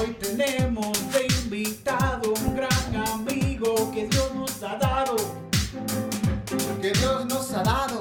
Hoy tenemos de invitado un gran amigo que Dios nos ha dado. que Dios nos ha dado.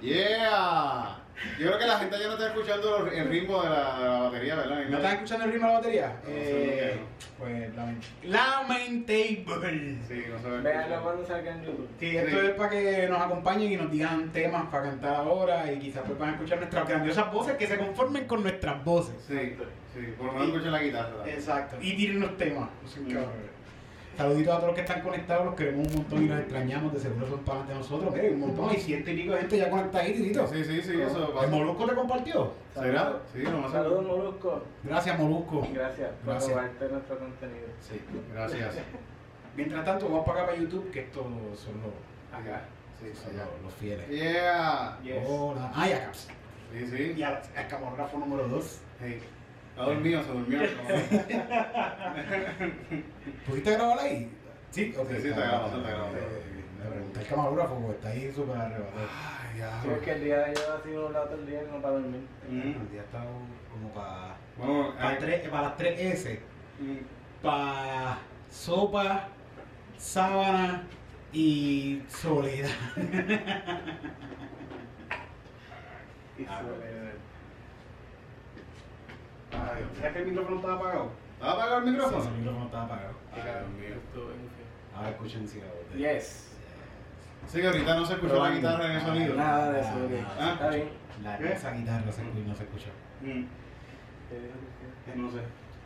Yeah. Yo creo que la gente ya no está escuchando el ritmo de la, de la batería, ¿verdad? ¿No estás escuchando el ritmo de la batería? No, Eh, pues lament- lamentable. Sí, no se ve. Véanlo cuando salga en YouTube. Sí, esto Sí. es para que nos acompañen y nos digan temas para cantar ahora y quizás pues van a escuchar nuestras grandiosas voces que se conformen con nuestras voces. Sí, sí, por lo menos escuchen la guitarra. Exacto. Y tiren los temas. Saluditos a todos los que están conectados, los queremos un montón y los extrañamos, de seguro son panas de nosotros. Un montón, hay ciento y pico de gente ya conectada ahí, Titito. Sí, sí, sí, eso ¿El Molusco te compartió? ¿Será? Sí, Saludos, Molusco. Gracias, Molusco. Gracias por Gracias. robarte nuestro contenido. Sí, gracias. Mientras tanto, vamos para acá para YouTube, que estos son los, Acá. Sí, son allá. los, los fieles. Yeah. Yes. Hola. Ah, y acá. Sí, sí. Y al, al número 2. Hey. Está dormido, se durmió. ¿Pudiste grabar ahí? Sí, ok. Sí, sí, está grabando, está grabando. Eh, Le pregunté al camarógrafo porque está ahí súper arrebatado. Ay, ya. Sí, es que el día de yo así un lado el día como para dormir. Mm. El día está como para Bueno, para, tres, para las 3 S. mm, Para sopa, sábana y soledad. Y Ah, soledad. Ay. ¿Sabes que el micrófono estaba apagado? ¿Estaba apagado el Sí, micrófono? el micrófono estaba apagado. Ay, Dios mío. Ahora escuchen si la Yes. Sí, que ahorita no se escuchó la guitarra en el sonido. Nada de eso, ok. Ah. Está bien. La, esa guitarra se, no se escuchó. Mm, ¿Qué dijo que sí? No sé.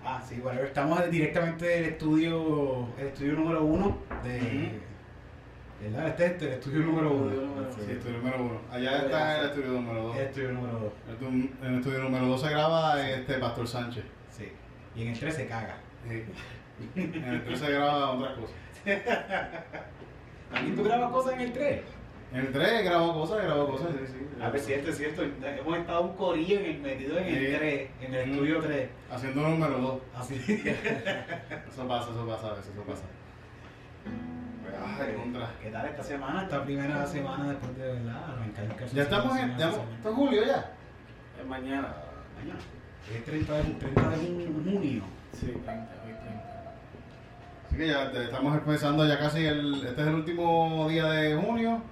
Ah, sí, bueno, estamos directamente del estudio, el estudio número uno de... ¿Verdad? Este es el estudio número uno. Sí, estudio número uno. Allá está el estudio número dos. El estudio número dos. El tu- En el estudio número dos se graba este Pastor Sánchez. Sí. Y en el 3 se caga. Sí. En el tres se graba otras cosas. ¿También tú grabas cosas en el 3? En el 3 grabó cosas, grabó cosas, sí, sí. A ver, cierto, es cierto. Hemos estado un corillo en el, metido en el Sí. 3, en el estudio 3. Haciendo número 2. Así. Eso pasa, eso pasa a veces, eso pasa. Ay, contra. ¿Qué tal esta semana? Esta primera semana después de verdad arrancar Ya estamos en. ¿Esto es julio ya? Es mañana. Mañana. Es 30 de, 30 de junio. Sí, 30, hoy 30. Así que ya te- estamos empezando ya casi el. Este es el último día de junio.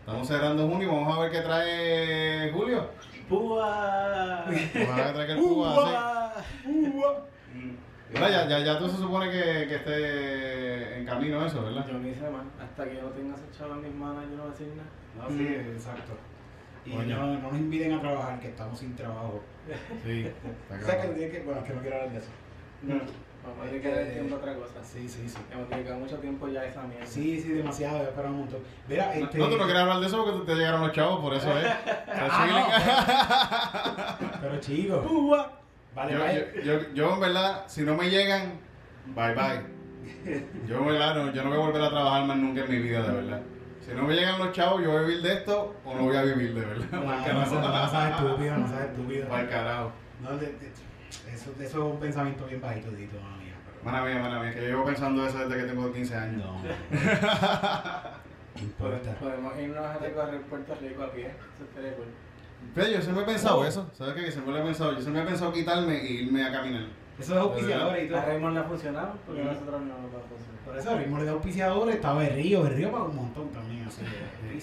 Estamos cerrando junio. Vamos a ver qué trae Julio. ¡Púa! Vamos a ver qué trae el Cuba. sí. Mira, ya, ya, ya tú se supone que, que esté en camino eso, ¿verdad? Yo ni sé más. Hasta que yo no tenga ese chavo en mis manos, yo no voy a decir nada. No, sí, exacto. Y no, no nos inviten a trabajar, que estamos sin trabajo. Sí. O sea, que, tiene que, bueno, es que no quiero hablar de eso. Vamos a dedicar el tiempo a otra cosa. Sí, sí, sí. Hemos dedicado mucho tiempo ya a esa mierda. Sí, sí, demasiado, ya para un montón. Mira, No, este... no, tú no quieres hablar de eso porque te llegaron los chavos, por eso es. Ah, Pero chicos. Vale, yo, yo, yo, yo, en verdad, si no me llegan, bye bye. Yo, en verdad, no, yo no voy a volver a trabajar más nunca en mi vida, de verdad. Si no me llegan los chavos, yo voy a vivir de esto o no voy a vivir, de verdad. No, no, no, no, no seas estúpido, no seas estúpido. Para el carajo. No, de- de- eso, eso es un pensamiento bien bajito, Dito, mala mía. pero- Mana mía, mana mía, que yo llevo pensando eso desde que tengo 15 años. No. Importa. Podemos irnos a recorrer Puerto Rico a pie. Eso estaría cool. Pero yo siempre he pensado eso, ¿sabes qué? Que siempre lo he pensado. Yo siempre he pensado quitarme e irme a caminar. Eso es auspiciadores y todo. A Raymond le ha funcionado, porque nosotros no nos va a funcionar. Por eso ritmo de auspiciadores está Berrío, Berrío paga un montón también así de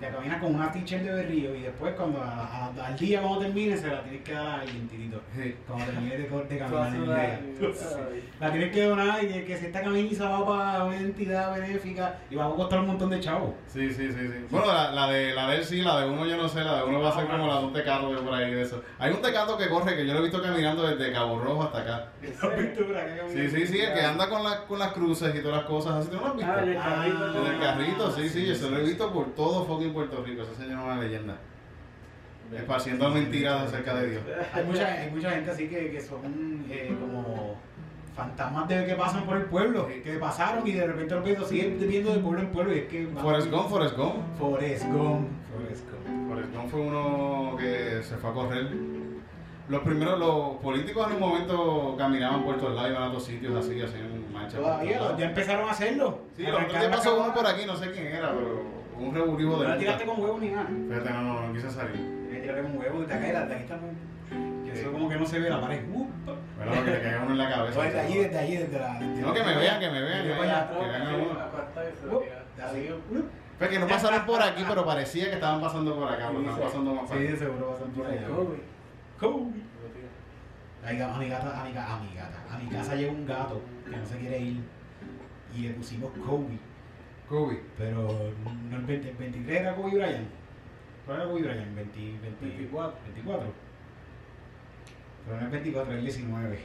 Te caminas con una t-shirt de Berrío y después cuando a- a- al día cuando termine se la tienes que dar a alguien, tirito. Sí. Cuando termine de, de caminar en el día. La tienes que donar y que si esta camisa va para una entidad benéfica y va a costar un montón de chavos. Sí, sí, sí, sí. Bueno, la, la de la de él sí, la de uno yo no sé, la de uno va a ser como la de un tecato de por ahí de eso. Hay un tecato que corre que yo lo he visto caminando desde Cabo Rojo hasta acá. ¿Has visto por acá Sí, sí, sí, el que anda con, las con las cruces y todas las cosas así, ¿tú no lo has visto? Ah, en el Ah, carrito. En el carrito, sí, sí, yo se lo he visto por todo fucking Puerto Rico, ese señor es una leyenda. Esparciendo mentiras acerca de Dios. Hay mucha, hay mucha gente así que, que son eh, como fantasmas de que pasan por el pueblo, que pasaron y de repente los viendo, siguen viendo de pueblo en pueblo y es que... Forrest Gump, Forrest Gump. Forrest Gump. Forrest Gump. Forrest Gump fue uno que se fue a correr. Los primeros, los políticos en un momento caminaban por todos lados, iban a otros sitios así, hacían marchas. por Todavía ya empezaron a hacerlo. Sí, el otro día pasó uno por aquí, no sé quién era, pero un reburrijo No de la tiraste con huevo ni nada. Fíjate, no, no, no quise salir. Me tiraste con huevo de acá, de aquí está muy... Eso como que no se ve la pared. Uh, Bueno, que le caiga uno en la cabeza. pues desde allí, desde allí, desde la... No, la- que me vean, que me vean, que vean. Que vean y Uh, Así. uh. Fue que no pasaron por aquí, pero parecía que estaban pasando por acá, pero estaban pasando más para Sí, de seguro ser por allá. Kobe. Kobe. A mi gata, a mi, ga- a mi gata, a mi casa llegó un gato que no se quiere ir y le pusimos Kobe, Kobe. pero no el 20 el 23 era Kobe Bryant. ¿Cuál era Kobe Bryant? 20, 20 24. 24. Pero no es 24, es el 19.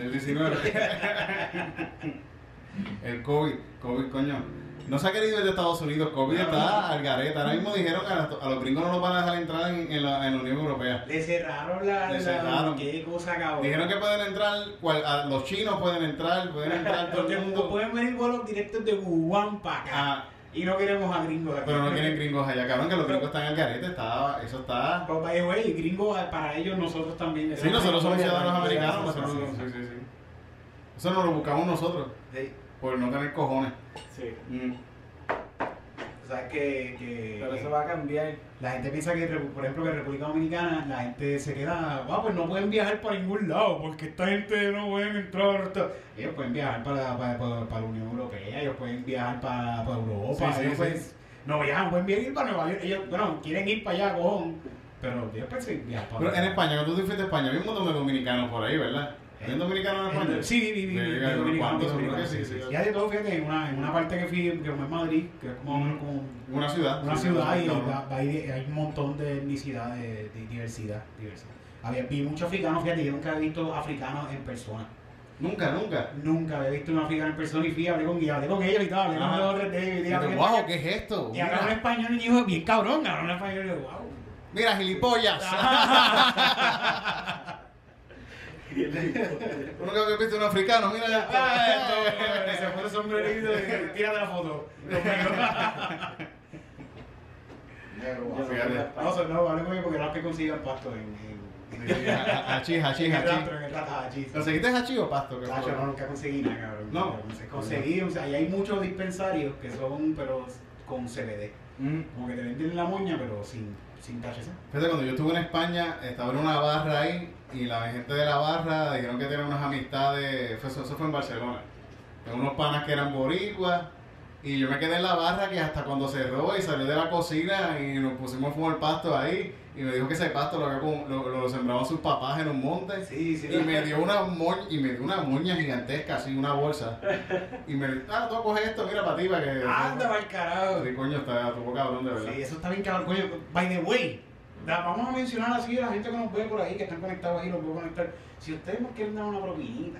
El 19. el COVID. COVID, coño. No se ha querido ir de Estados Unidos. COVID está al gareta. Ahora mismo dijeron que a, a los gringos no nos van a dejar entrar en, en la, en la Unión Europea. Le cerraron la. Le cerraron. Qué cosa cabrón. Dijeron que pueden entrar, cual- a los chinos pueden entrar, pueden entrar todo Los el mundo. pueden venir vuelos directos de Wuhan para acá. Ah, Y no queremos a gringos pero no quieren gringos allá, cabrón, que los gringos están al garete. Está, eso está. The way, gringos para ellos, nosotros también. Sí, nosotros somos ciudadanos americanos. Nosotros, sí, sí, sí. sí, sí. Eso nos lo buscamos nosotros, Sí. por no tener cojones. Sí. Mm. O sea, que, que Pero eso va a cambiar. la gente piensa que, por ejemplo, que en República Dominicana la gente se queda, ah, pues no pueden viajar para ningún lado, porque esta gente no pueden entrar. ta-". Ellos pueden viajar para, para, para, para la Unión Europea, ellos pueden viajar para, para Europa, Sí, sí, ellos sí. pueden- no viajan, pueden ir para Nueva York, ellos, bueno, quieren ir para allá, cojón, pero ellos pueden viajar para Pero en España, cuando tú te fuiste a España, había un montón de dominicanos por ahí, ¿verdad? ¿Hay un dominicano en España? Sí, vi, vi, vi, Sí, vi, hay de todo, fíjate, en una, en una parte que fui, que fue en Madrid, que es como, Mm. como Una ciudad. una sí, ciudad y hay, hay un montón de etnicidad, de, de diversidad, diversidad. Había, vi muchos africanos, fíjate, yo nunca he visto africanos en persona. Nunca, nunca. Nunca había visto un africano en persona y fui, hablé con, y hablé con ellos y todo, hablé con de ellos y Y dije, tú, "Ven wow, acá". ¿qué es esto? Y hablaron español y dijo, bien cabrón, hablaron español y yo, wow. Mira, gilipollas. Uno que había visto un africano, mira ya. Ah, se pone el sombrerito y tírate la foto. No, no, hablé con ellos porque no es que consigan pasto en, Hachís, hachís, hachís. ¿Conseguiste hachís o pasto? ¿Qué Tacho, fue? no, nunca conseguí nada, cabrón. No. Conseguí, o sea, ahí hay muchos dispensarios que son, pero con CBD. Mm. Como que te venden la moña, pero sin, sin THC. Fíjate, cuando yo estuve en España, estaba en una barra ahí y la gente de la barra dijeron que tenían unas amistades, fue- eso, fue en Barcelona, de unos panas que eran boricuas y yo me quedé en la barra que hasta cuando cerró y salió de la cocina y nos pusimos a fumar pasto ahí y me dijo que ese pasto lo, lo, lo sembraban sus papás en un monte Sí, sí. y me dio una moña, y me dio una moña gigantesca, así, una bolsa y me dijo, ah, tú coges esto, mira para ti, para que... Anda pa'l carajo. Sí, coño, está, estuvo cabrón, de verdad. Sí, eso está bien cabrón, coño. By the way, da- vamos a mencionar así a la gente que nos ve por ahí, que están conectados ahí, los puedo conectar. Si ustedes nos quieren dar una propinita.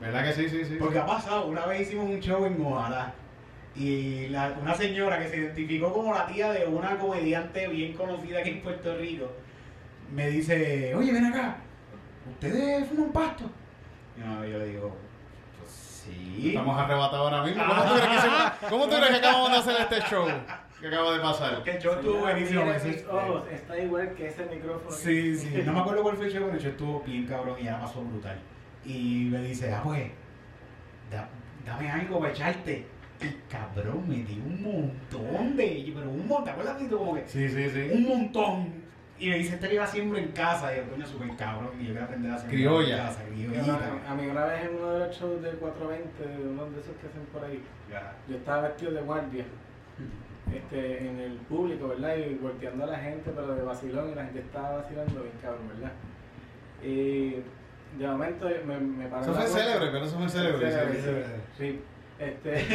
¿Verdad que sí, sí, sí? Porque ha pasado, una vez hicimos un show en Ojalá y la- una señora que se identificó como la tía de una comediante bien conocida aquí en Puerto Rico me dice, oye, ven acá, ¿ustedes fuman pasto? Y no, yo le digo, pues sí. Estamos arrebatados ahora mismo. ¿Cómo tú crees que, hicimos- cómo tú crees que acabamos de hacer este show que acaba de pasar? Que el show estuvo buenísimo. Mira ese- mis ojos, está igual que ese micrófono. Sí, sí, no me acuerdo cuál fue el show, pero el show estuvo bien cabrón y ya pasó brutal. Y me dice, ah, pues, da- dame algo para echarte. Y cabrón, me dio un montón de, pero un montón, ¿te acuerdas de como que Sí, sí, sí. un montón? Y me dice, este iba siempre en casa, y yo, coño, súper cabrón, y yo quiero aprender a hacer Criolla. en casa, Y criollita. A, a mí una vez en uno de los shows del 420, de uno de esos que hacen por ahí, yo estaba vestido de guardia este, en el público, ¿verdad? Y volteando a la gente, pero de vacilón, y la gente estaba vacilando bien cabrón, ¿verdad? Y de momento me, me paró Eso fue célebre, pero eso fue célebre. Célebre, sí. sí. Sí, este,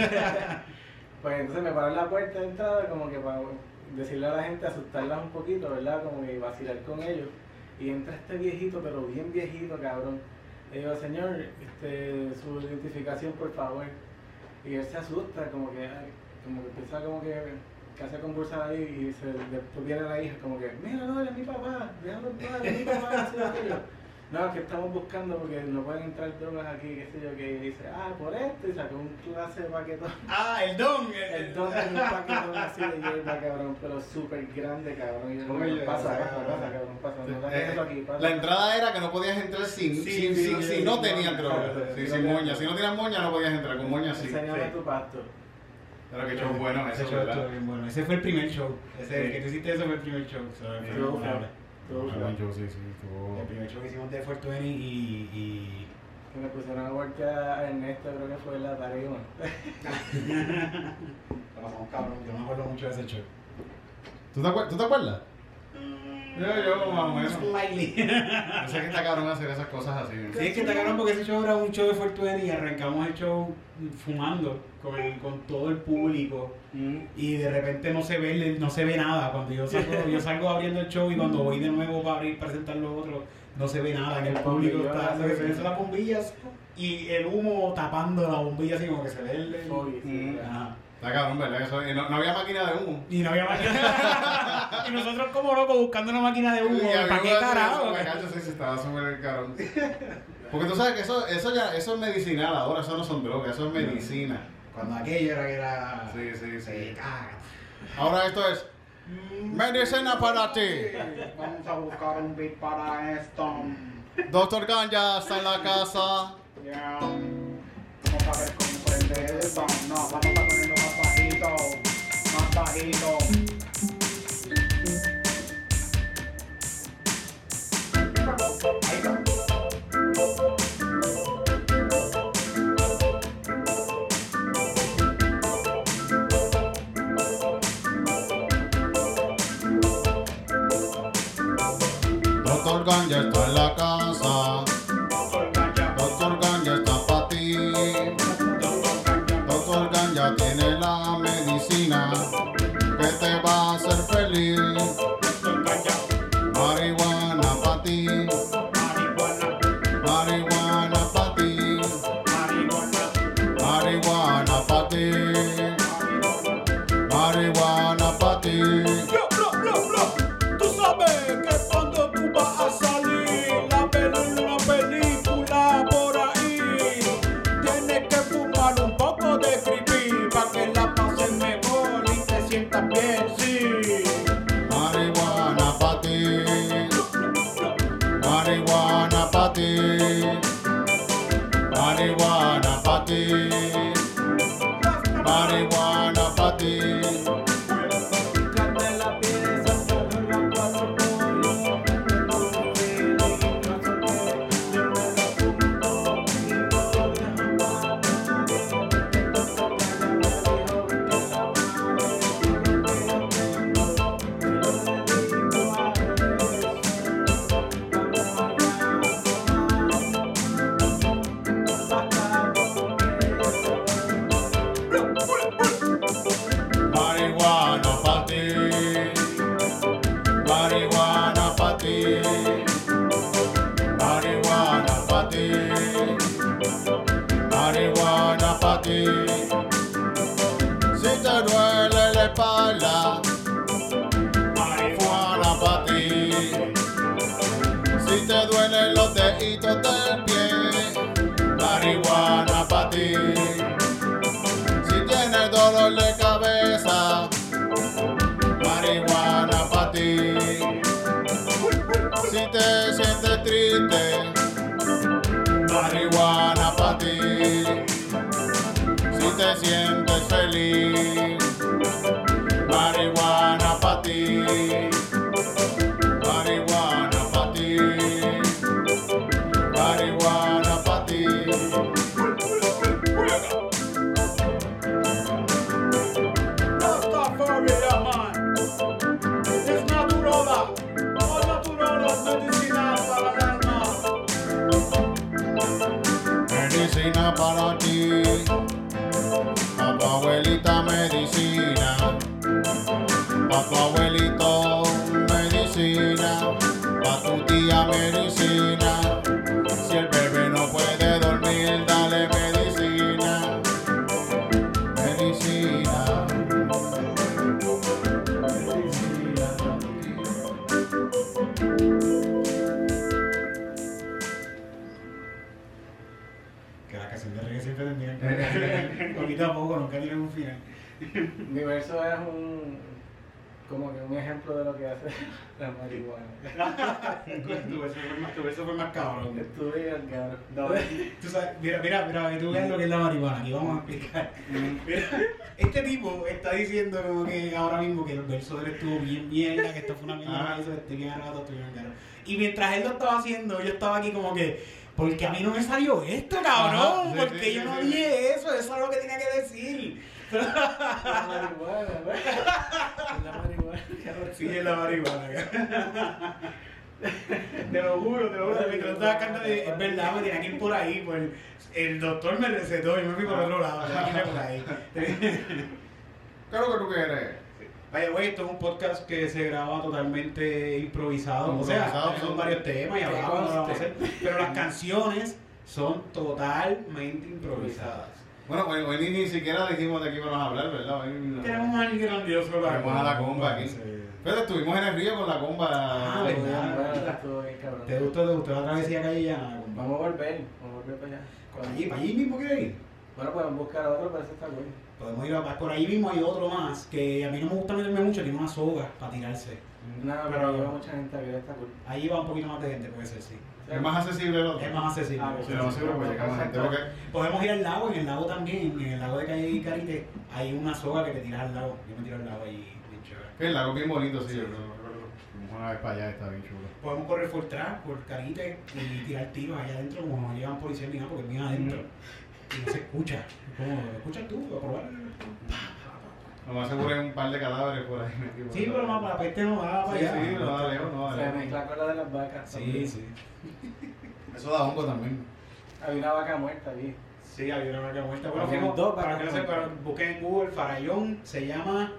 pues entonces me paró en la puerta de entrada como que para decirle a la gente, asustarlas un poquito, ¿verdad? Como que vacilar con ellos. Y entra este viejito, pero bien viejito, cabrón. Y digo, señor, este, su identificación, por favor. Y él se asusta, como que, como que empieza como que, que hace conversar ahí y se, después viene la hija, como que, mira, no, es mi papá, déjalo en paz, es mi papá, así, aquello. No, es que estamos buscando porque no pueden entrar drogas aquí, qué sé yo, que dice, ah, por esto, y sacó un clase de paquetón. Ah, el don. El don de un paquetón así de hierba, cabrón, pero súper grande, cabrón. Y yo, Oye, pasa, sea, pasa, cabrón, pasa. No Eh, eso aquí, pasa. La entrada era que no podías entrar sin, Sí, sin, sí, sin- sí, si no tenías no, droga. claro, Sí, sí, sin no, moña. Si no tenías moña, no podías entrar. Con moña sí. Enséñame sí. tu pasto. Pero que show bueno Ese eso, show estuvo ¿verdad? bien bueno. Ese fue el primer show. Ese, Sí. que tú hiciste, ese fue el primer show. o sea, fue Estuvo memorable. Estuvo feo. buen show, sí, sí, estuvo- El primer show que hicimos de 420 y, y, Que me pusieron a voltear a Ernesto, creo que fue en la tarima. Lo pasamos cabrón, yo no me acuerdo mucho de ese show. ¿Tú te, acuer- ¿Tú te acuerdas? Yo, yo, más o menos. Slightly. Yo sé que está cabrón hacer esas cosas así. Sí, es que está cabrón porque ese show era un show de Fortuny y arrancamos el show fumando con, el- con todo el público y de repente no se ve no se ve nada cuando yo salgo, yo salgo abriendo el show y cuando voy de nuevo para abrir presentar los otros no se ve nada en el público está, que se ven son las bombillas y el humo tapando la bombilla así como que se ve el, el- Ajá. Está cabrón, ¿verdad? Eso, y no, no había máquina de humo. y no había máquina y nosotros como locos buscando una máquina de humo ¿para qué carajo? Me cacho, sí, sí, estaba súper cabrón. Porque tú sabes que eso, eso ya eso es medicinal ahora, eso no son drogas, eso es medicina. cuando aquello era que era Sí, sí, sí. se caga Ahora esto es medicina para ti. Vamos a buscar un beat para esto. Doctor Ganja está en la casa. Ya. Vamos a ver cómo prende esto. No, vamos a. Más bajito. Ahí está. Doctor Ganja está te sientes feliz, marihuana para ti. Medicina. Si el bebé no puede dormir, dale medicina. Medicina. Que la canción de reggae siempre termina poquito a poco, nunca tiene un final. Mi verso es un. Como que un ejemplo de lo que hace la marihuana. tu verso fue más, fue cabrón. Estuve al cabrón. No, tú sabes, mira, mira, mira, tú veas lo que es la marihuana, aquí vamos a explicar. Mira, este tipo está diciendo como que ahora mismo que el verso de él estuvo bien mierda, que esto fue una mierda, que eso, este bien rato, esto bien caro. Y mientras él lo estaba haciendo, yo estaba aquí como que, porque a mí no me salió esto, cabrón, Ajá, sí, porque sí, yo sí, no dije eso, eso es lo que tenía que decir. La marihuana, ¿verdad? La marihuana. Sí, es la marihuana. Te lo juro, te lo juro. Mientras estaba cantando, es verdad, me tenía que ir por ahí. Pues, el doctor me recetó y me fui por otro lado. tenía que irme por ahí. Claro que tú quieres. Vaya, güey, esto es un podcast que se graba totalmente improvisado. O sea, son varios temas y hablamos, lo vamos a conste. hacer. Pero las canciones son totalmente improvisadas. Bueno, hoy, hoy ni, ni siquiera dijimos de qué íbamos a hablar, ¿verdad? Hoy no. Tenemos a alguien grandioso para Tenemos a la comba aquí. Sí. Pero estuvimos en el río con la comba. Ah, Estuvo ¿verdad? bien bueno, estuvo bien cabrón. ¿Te gustó, te gustó la travesía callellana? Vamos a volver, vamos a volver para allá. ¿Para allí, para allí mismo quieres ir? Bueno, podemos buscar otro, pero ese está bueno. Podemos ir a, por ahí mismo hay otro más que a mí no me gusta meterme mucho, tiene una soga para tirarse. No, Pero- pero lleva mucha gente a ver, está cool. Ahí va un poquito más de gente, puede ser, sí. Es más accesible el otro. Es más accesible. Ah, Sí, seguro, pues llega más gente. Porque Podemos ir al lago, en el lago también, en el lago de Calle y Carite, hay una soga que te tiras al lago. Yo me tiro al lago ahí, bien chévere. el lago es bien bonito, sí. Sí. yo creo- una vez para allá, está bien chulo. Podemos correr por atrás, por Carite y tirar tiros allá adentro, como no llevan policía ni nada, porque bien adentro. Y no se escucha. Como, ¿escuchas tú? A probar. Lo más seguro hay un par de cadáveres por ahí metidos. Sí, pero más para la peste no va para Sí, allá. sí, no da lejos, no da Se mezcla con la de las vacas. Sí, también. sí. Eso da hongo también. Había una vaca muerta allí. Sí, había una vaca muerta. Bueno, fuimos, dos para vacas que no sepan, busquen en Google, Farallón, se llama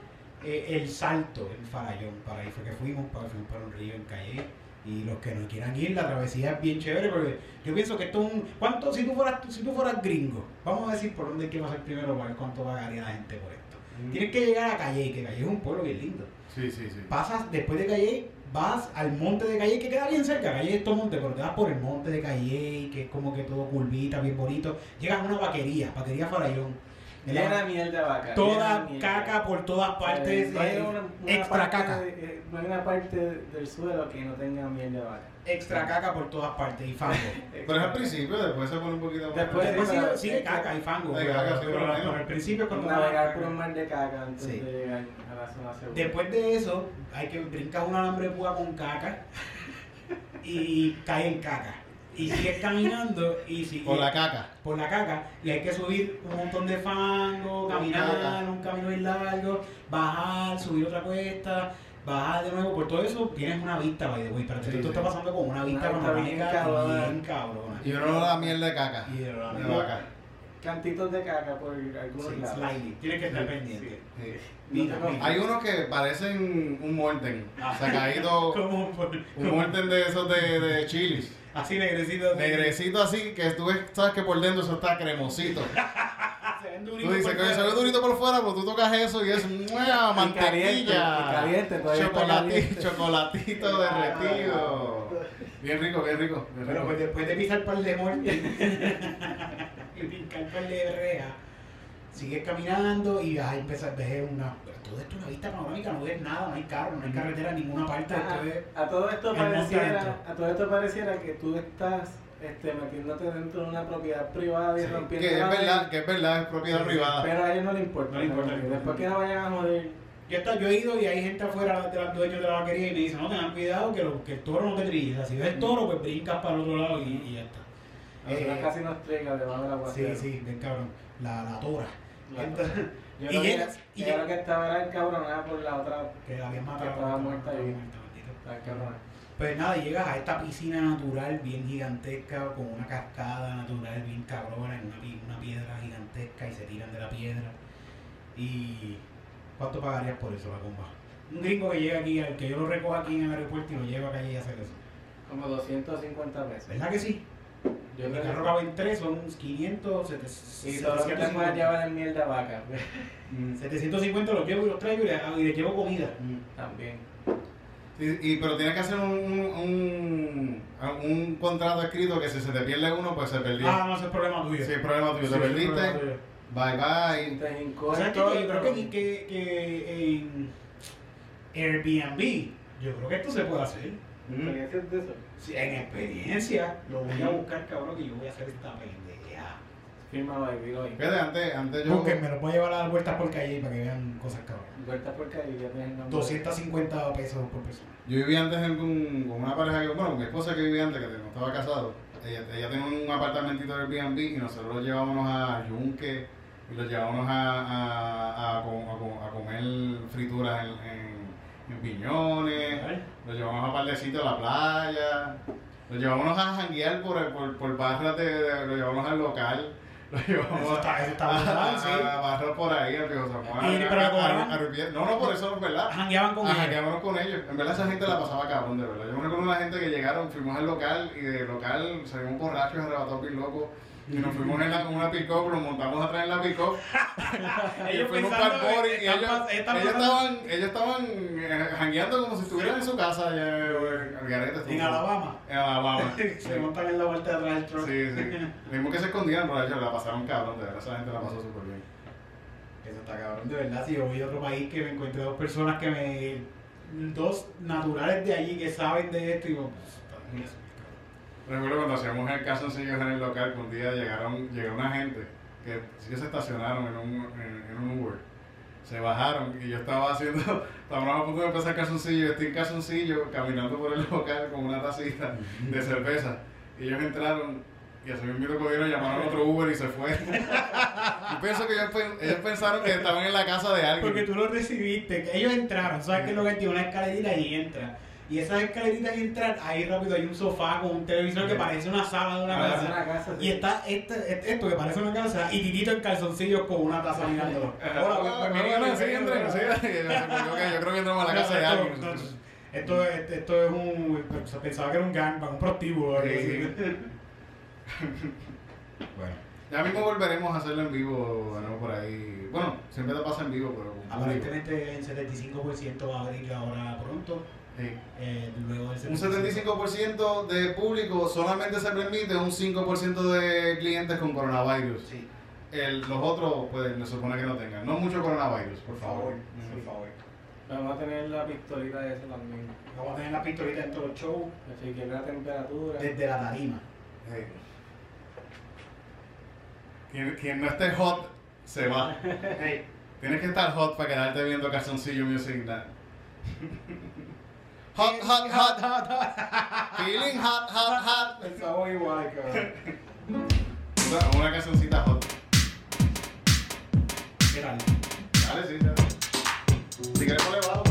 eh, El Salto, el Farallón. Para ahí fue que fuimos, para, fuimos para un río en Calle. Y los que no quieran ir, la travesía es bien chévere porque yo pienso que esto es un... ¿Cuánto, si tú fueras, si tú fueras gringo, vamos a decir por dónde que pasar primero para ver cuánto pagaría la gente por esto. Tienes que llegar a Calle, que Calle es un pueblo bien lindo. Sí, sí, sí. Pasas después de Calle, vas al monte de Calle, que queda bien cerca. Calle es todo monte, pero te vas por el monte de Calle, que es como que todo curvita, bien bonito. Llegas a una vaquería, vaquería Farallón. Miel de vaca. Toda caca por todas partes, Eh, no hay eh, una- una extra parte caca. de- eh, no hay una parte del suelo que no tenga miel de vaca. Extra caca por todas partes y fango. Pero es al principio, después se pone un poquito más. Después Después sí, pero- sigue caca y fango. Pero- caca, sí, pero, pero al principio es cuando Navegar por un mar de caca antes Sí. de llegar a la zona segura. Después de eso, hay que brincar un alambre de púa con caca y cae en caca. Y sigues caminando y sigues Por la caca. por la caca y hay que subir un montón de fango, caminar un camino bien largo, bajar, subir otra cuesta, bajar de nuevo, por todo eso tienes una vista, by the way, pero Sí, esto sí. está pasando con una vista Una bien cabrona. bien cabrona. Y uno no da miel de caca. Y de no, vaca. Cantitos de caca por algunos sí, lados. slightly, tienes que estar pendiente. Sí. Mira, No te mira. Hay unos que parecen un morten. Ah. Sacadito. Como por- Un morten de esos de, de chilis. así negrecito. Negrecito así, que tú ves, sabes que por dentro eso está cremosito. Se ven Tú duritos dices por que se ve fuera. durito por fuera, pero tú tocas eso y es mueva caliente, y mantequilla. caliente, todavía está Chocolati- caliente. chocolatito derretido. Bien rico, bien rico. bien Pero rico. pues después de pisar par de muerte y brincar par de berrea, sigues caminando y vas a empezar a ver una. Todo esto es una vista panorámica, no ves nada, no hay carro, no hay carretera en ninguna parte. es- A, a todo esto pareciera, a todo esto pareciera que tú estás este, metiéndote dentro de una propiedad privada y Sí, rompiendo que es verdad, que es verdad, es propiedad Sí, sí, privada. Pero a ellos no les importa. No le importa, Después importa. que no vayan a joder. Yo, he estado- yo he ido y hay gente afuera de los dueños de la vaquería y me dicen, no, tengan cuidado que, lo- que el toro no te sea, si ves el toro, pues brincas para el otro lado y, y ya está. Eh, casi nos traiga debajo de la Sí, sí, ven cabrón. La, la tora. La- Entonces, Yo y creo llegas que, y yo llegas- creo que estaba era encabronada por la otra. que la habían matado. Que estaba muerta maldito. La encabronada. Pues nada, llegas a esta piscina natural bien gigantesca, con una cascada natural bien cabrona, en una, pi- una piedra gigantesca y se tiran de la piedra. ¿Y cuánto pagarías por eso, la comba? Un gringo que llega aquí, al que yo lo recoja aquí en el aeropuerto y lo llevo a calle y hacer eso. Como 250 pesos. ¿Verdad que sí? Yo creo carro cabe en tres, son 500, 700, Y todo lo que te puedas llevar en miel de vaca. Mm, 750 los llevo y los traigo y les, y les llevo comida. También. Y, pero tienes que hacer un, un, un, un contrato escrito que si se te pierde uno, pues se perdió. Ah, no, ese es problema tuyo. Sí, es problema tuyo. Sí, te perdiste. tuyo. Bye bye. Te O sea, que, todo yo creo que, que, que en Airbnb, yo creo que esto se puede hacer. ¿Experiencias de eso? Sí, en experiencia, lo voy a buscar, cabrón, que yo voy a hacer esta pendeja. Firma baby hoy. Fíjate, antes, antes yo. Búsquenme, lo voy a llevar a dar vueltas por calle para que vean cosas cabrón. Vuelta por calle ya tienes el nombre. 250 pesos por persona. Yo vivía antes en un- con una pareja que, bueno, mi esposa que vivía antes, que no estaba casado, ella, ella tenía un apartamentito de Airbnb y nosotros lo llevábamos a Yunque y lo llevábamos a, a, a, a a comer frituras en, en, en piñones, lo llevábamos a par de sitios a la playa, lo llevábamos a janguear por, por, por barras de, de- lo llevábamos al local, lo está a, a- por ahí, al Viejo San Juan, Y- pero. No, no, por eso es verdad. Jangueaban con con ellos. En verdad esa gente la pasaba cabrón, de verdad. Yo me recuerdo una gente que llegaron, fuimos al local y de local salimos borrachos, arrebatados bien locos. Y nos fuimos en, la, una pick-up, nos montamos atrás en la pick-up. y Ellos fuimos para el y ellos, están estaban, ellos estaban eh, jangueando como si estuvieran en su casa allá en Alabama. En Alabama. Se montan en la vuelta de atrás del truck. Sí, sí. Mismo que se escondían, pero ellos la pasaron cabrón, de verdad. Esa gente la pasó súper bien. Eso está cabrón, de verdad. Si yo voy a otro país que me encuentre dos personas que me. dos naturales de allí que saben de esto y digo, pues, Recuerdo cuando hacíamos el calzoncillos en el local, que un día llegaron, llegó una gente que sí que se estacionaron en un, en, en un Uber. Se bajaron y yo estaba haciendo, estábamos a punto de empezar calzoncillo, estoy en calzoncillo caminando por el local con una tacita de cerveza. Y ellos entraron y así mismo cogieron, llamaron a otro Uber y se fue. Yo pienso que ellos, pen- ellos pensaron que estaban en la casa de alguien. Porque tú lo recibiste, que ellos entraron, ¿sabes qué es lo que tiene? Una escalerita y entra. Y esas escaleritas y entran, ahí rápido hay un sofá con un televisor que parece una sala de una Ah, casa. una casa. sí. Y está este, este- esto que parece una casa y Titito en calzoncillos con una taza mirándolo. Bueno, sí. Y yo, creo que- que entramos a la casa de alguien. esto- Esto, esto, es un. Pensaba que era un gangbang, un prostíbulo. Sí, sí. Bueno, Ya mismo volveremos a hacerlo en vivo, nuevo por ahí. Bueno, siempre te pasa en vivo, pero aparentemente en 75% va a abrir ahora pronto. Sí. eh, luego Un 75% de público solamente se permite un 5% de clientes con coronavirus. Sí, El, los otros, pues, se supone que no tengan. No mucho coronavirus, por favor. por favor. Vamos a tener la pistolita de eso también. Vamos a tener la pistolita en todos los shows Así que la temperatura. desde la tarima. Sí. Quien, quien no esté hot, se va. Hey, Tienes que estar hot para quedarte viendo calzoncillo music. Night. Hot, hot, hot, hot, hot. feeling hot, hot, hot. Pensamos igual, cabrón. Una- Una cancioncita hot. ¿Qué tal? Dale, sí, dale. Si quieres ponle bajo,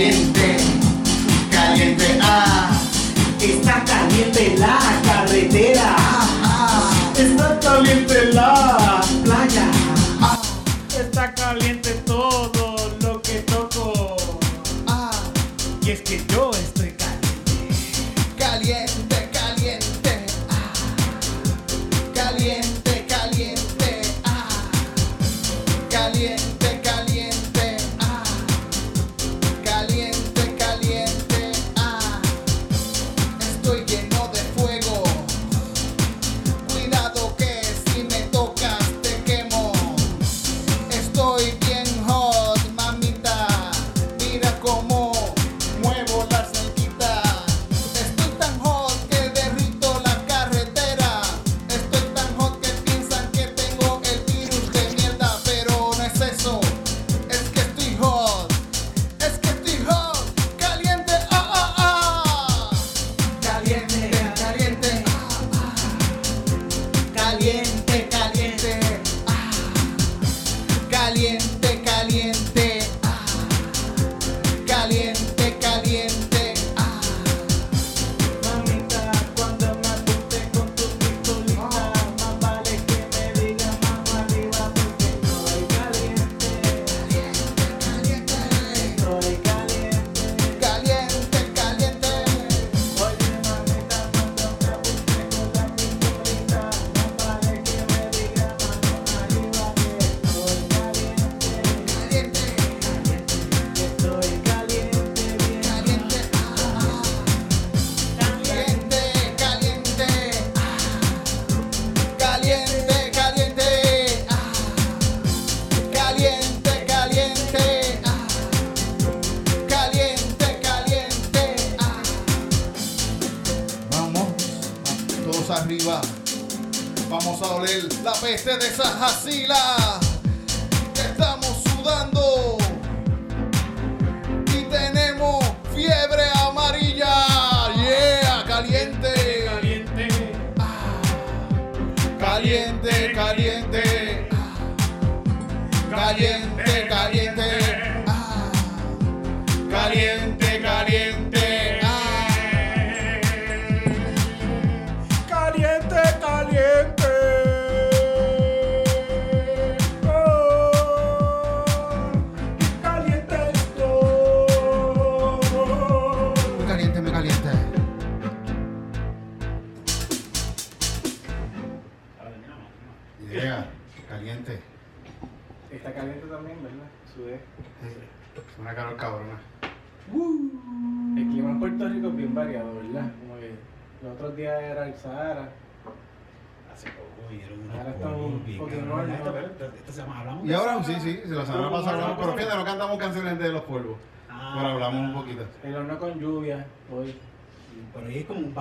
caliente, caliente, ah, está caliente la carretera.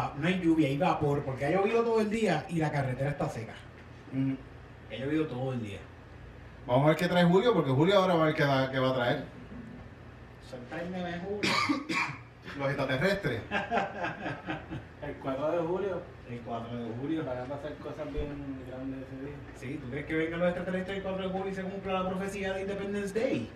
Va- no hay lluvia, hay vapor, porque ha llovido todo el día y la carretera está seca. Mm. Ha llovido todo el día. Vamos a ver qué trae Julio, porque Julio ahora va a ver qué, da- qué va a traer. De Julio. Los extraterrestres. El 4 de julio El 4 de julio. van a pasar cosas bien grandes ese día. Sí, ¿tú crees que vengan los extraterrestres el 4 de julio y se cumpla la profecía de Independence Day?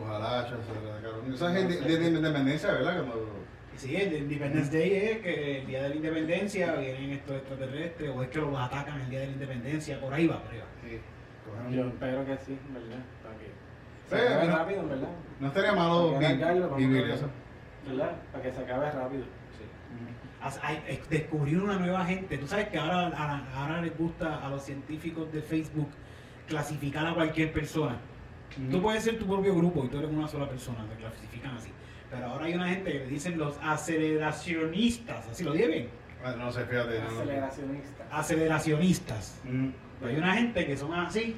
Ojalá, chaval. Esa es de, de- de independencia, ¿verdad? Cuando- Sí, el de Independence Day es que el día de la independencia vienen estos extraterrestres o es que los atacan el día de la independencia, por ahí va, por ahí va. Sí, Yo espero que sí, ¿verdad? Para que Sí, se acabe no- rápido, ¿verdad? No estaría malo vivir eso. ¿Verdad? Para que se acabe rápido. Eh, descubrir una nueva gente. Tú sabes que ahora, ahora, ahora les gusta a los científicos de Facebook clasificar a cualquier persona. Tú puedes ser tu propio grupo y tú eres una sola persona, te clasifican así. Pero ahora hay una gente que le dicen los aceleracionistas, así lo dije bien. Ah, No sé, fíjate. Aceleracionistas. Mm. Pero hay una gente que son así